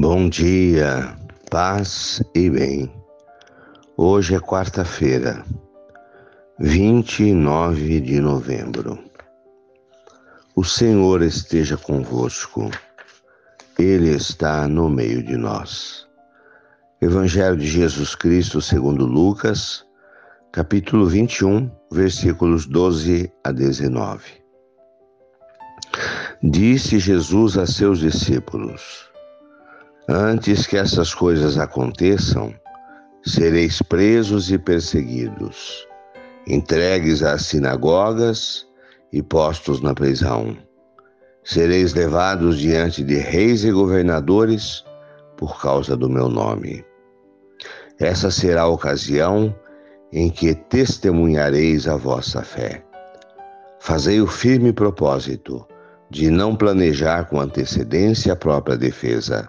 Bom dia, paz e bem. Hoje é quarta-feira, 29 de novembro. O Senhor esteja convosco, Ele está no meio de nós. Evangelho de Jesus Cristo segundo Lucas, capítulo 21, versículos 12 a 19. Disse Jesus a seus discípulos: Antes que essas coisas aconteçam, sereis presos e perseguidos, entregues às sinagogas e postos na prisão. Sereis levados diante de reis e governadores por causa do meu nome. Essa será a ocasião em que testemunhareis a vossa fé. Fazei o firme propósito de não planejar com antecedência a própria defesa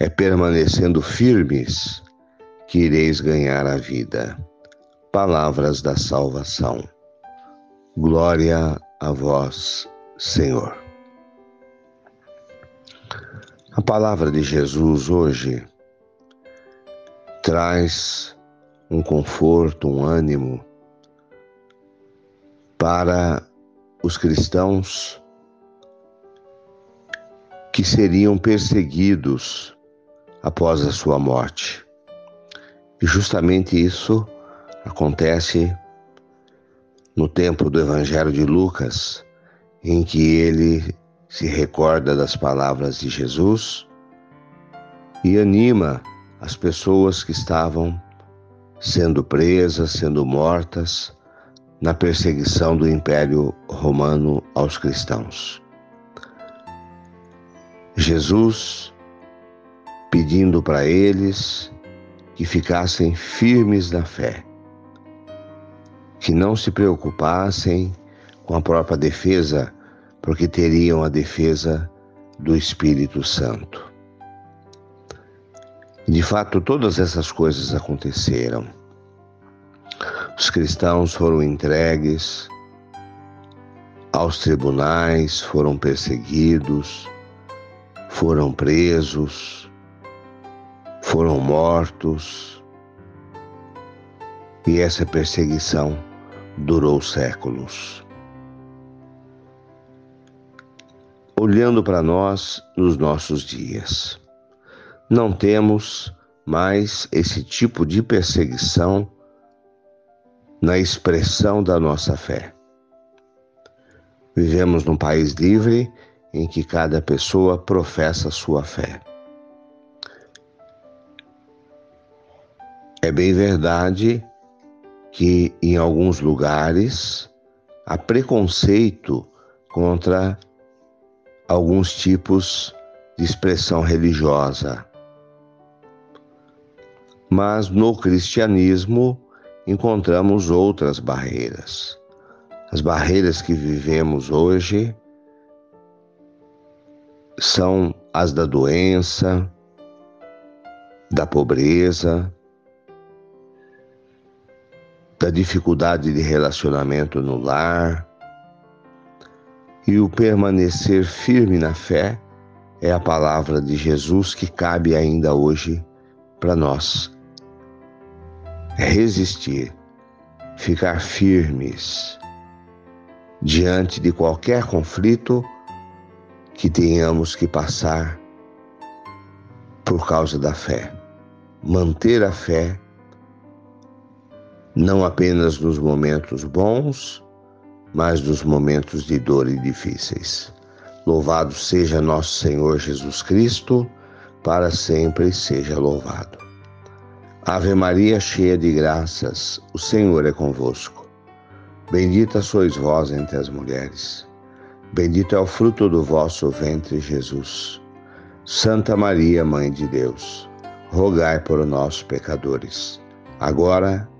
É permanecendo firmes que ireis ganhar a vida. Palavras da salvação. Glória a vós, Senhor. A palavra de Jesus hoje traz um conforto, um ânimo para os cristãos que seriam perseguidos após a sua morte. E justamente isso acontece no tempo do Evangelho de Lucas, em que ele se recorda das palavras de Jesus e anima as pessoas que estavam sendo presas, sendo mortas na perseguição do Império Romano aos cristãos. Jesus pedindo para eles que ficassem firmes na fé, que não se preocupassem com a própria defesa, porque teriam a defesa do Espírito Santo. De fato, todas essas coisas aconteceram. Os cristãos foram entregues aos tribunais, foram perseguidos, foram presos, foram mortos. E essa perseguição durou séculos. Olhando para nós nos nossos dias, não temos mais esse tipo de perseguição na expressão da nossa fé. Vivemos num país livre em que cada pessoa professa sua fé. É bem verdade que em alguns lugares há preconceito contra alguns tipos de expressão religiosa. Mas no cristianismo encontramos outras barreiras. As barreiras que vivemos hoje são as da doença, da pobreza, da dificuldade de relacionamento no lar. E o permanecer firme na fé é a palavra de Jesus que cabe ainda hoje para nós. Resistir, ficar firmes diante de qualquer conflito que tenhamos que passar por causa da fé. Manter a fé não apenas nos momentos bons, mas nos momentos de dor e difíceis. Louvado seja nosso Senhor Jesus Cristo, para sempre seja louvado. Ave Maria, cheia de graças, o Senhor é convosco. Bendita sois vós entre as mulheres. Bendito é o fruto do vosso ventre, Jesus. Santa Maria, Mãe de Deus, rogai por nós, pecadores, agora e